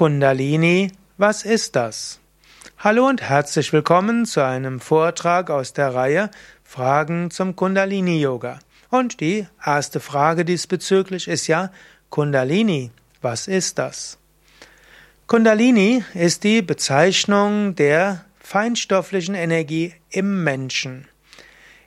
Kundalini, was ist das? Hallo und herzlich willkommen zu einem Vortrag aus der Reihe Fragen zum Kundalini Yoga. Und die erste Frage diesbezüglich ist ja Kundalini, was ist das? Kundalini ist die Bezeichnung der feinstofflichen Energie im Menschen.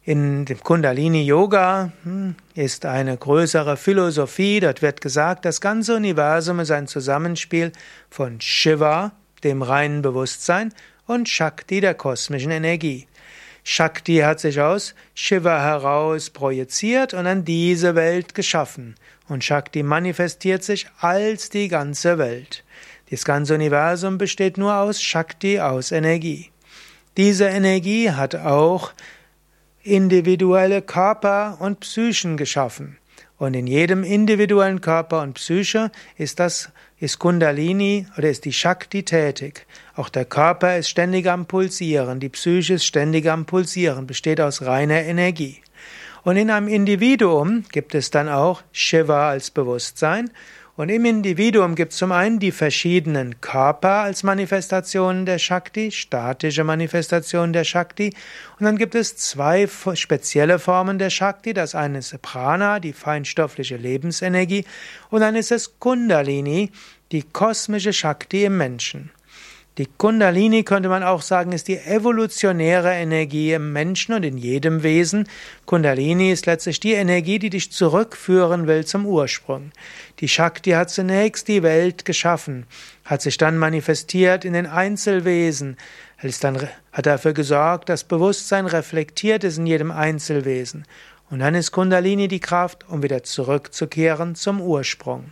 In dem Kundalini Yoga hm, ist eine größere Philosophie. Dort wird gesagt, das ganze Universum ist ein Zusammenspiel von Shiva, dem reinen Bewusstsein, und Shakti, der kosmischen Energie. Shakti hat sich aus Shiva heraus projiziert und an diese Welt geschaffen. Und Shakti manifestiert sich als die ganze Welt. Das ganze Universum besteht nur aus Shakti, aus Energie. Diese Energie hat auch individuelle Körper und Psychen geschaffen. Und in jedem individuellen Körper und Psyche ist das, ist Kundalini oder ist die Shakti tätig. Auch der Körper ist ständig am Pulsieren, die Psyche ist ständig am Pulsieren, besteht aus reiner Energie. Und in einem Individuum gibt es dann auch Shiva als Bewusstsein und im Individuum gibt es zum einen die verschiedenen Körper als Manifestationen der Shakti, statische Manifestationen der Shakti, und dann gibt es zwei spezielle Formen der Shakti. Das eine ist Prana, die feinstoffliche Lebensenergie, und dann ist es Kundalini, die kosmische Shakti im Menschen. Die Kundalini könnte man auch sagen, ist die evolutionäre Energie im Menschen und in jedem Wesen. Kundalini ist letztlich die Energie, die dich zurückführen will zum Ursprung. Die Shakti hat zunächst die Welt geschaffen, hat sich dann manifestiert in den Einzelwesen, ist hat dafür gesorgt, dass Bewusstsein reflektiert ist in jedem Einzelwesen. Und dann ist Kundalini die Kraft, um wieder zurückzukehren zum Ursprung.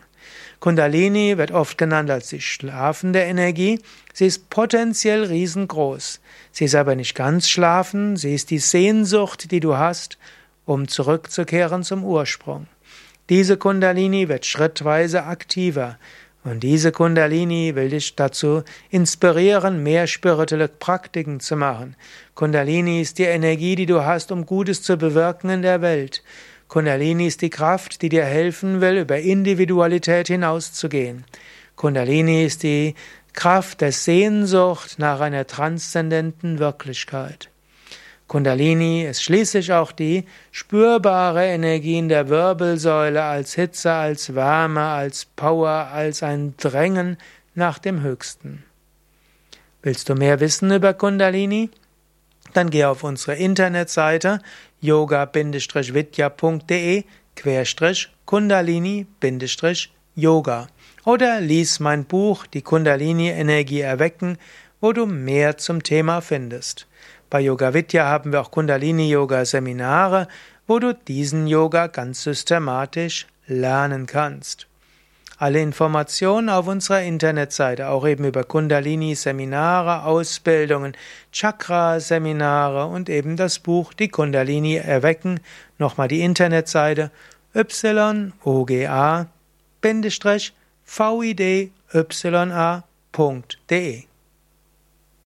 Kundalini wird oft genannt als die schlafende Energie. Sie ist potenziell riesengroß. Sie ist aber nicht ganz schlafen. Sie ist die Sehnsucht, die du hast, um zurückzukehren zum Ursprung. Diese Kundalini wird schrittweise aktiver. Und diese Kundalini will dich dazu inspirieren, mehr spirituelle Praktiken zu machen. Kundalini ist die Energie, die du hast, um Gutes zu bewirken in der Welt. Kundalini ist die Kraft, die dir helfen will, über Individualität hinauszugehen. Kundalini ist die Kraft der Sehnsucht nach einer transzendenten Wirklichkeit. Kundalini ist schließlich auch die spürbare Energie in der Wirbelsäule als Hitze, als Wärme, als Power, als ein Drängen nach dem Höchsten. Willst du mehr wissen über Kundalini? Dann geh auf unsere Internetseite yoga-vidya.de Kundalini-Yoga oder lies mein Buch Die Kundalini-Energie erwecken, wo du mehr zum Thema findest. Bei Yoga Vidya haben wir auch Kundalini-Yoga-Seminare, wo du diesen Yoga ganz systematisch lernen kannst. Alle Informationen auf unserer Internetseite, auch eben über Kundalini-Seminare, Ausbildungen, Chakra-Seminare und eben das Buch Die Kundalini erwecken. Nochmal die Internetseite yoga-vida.de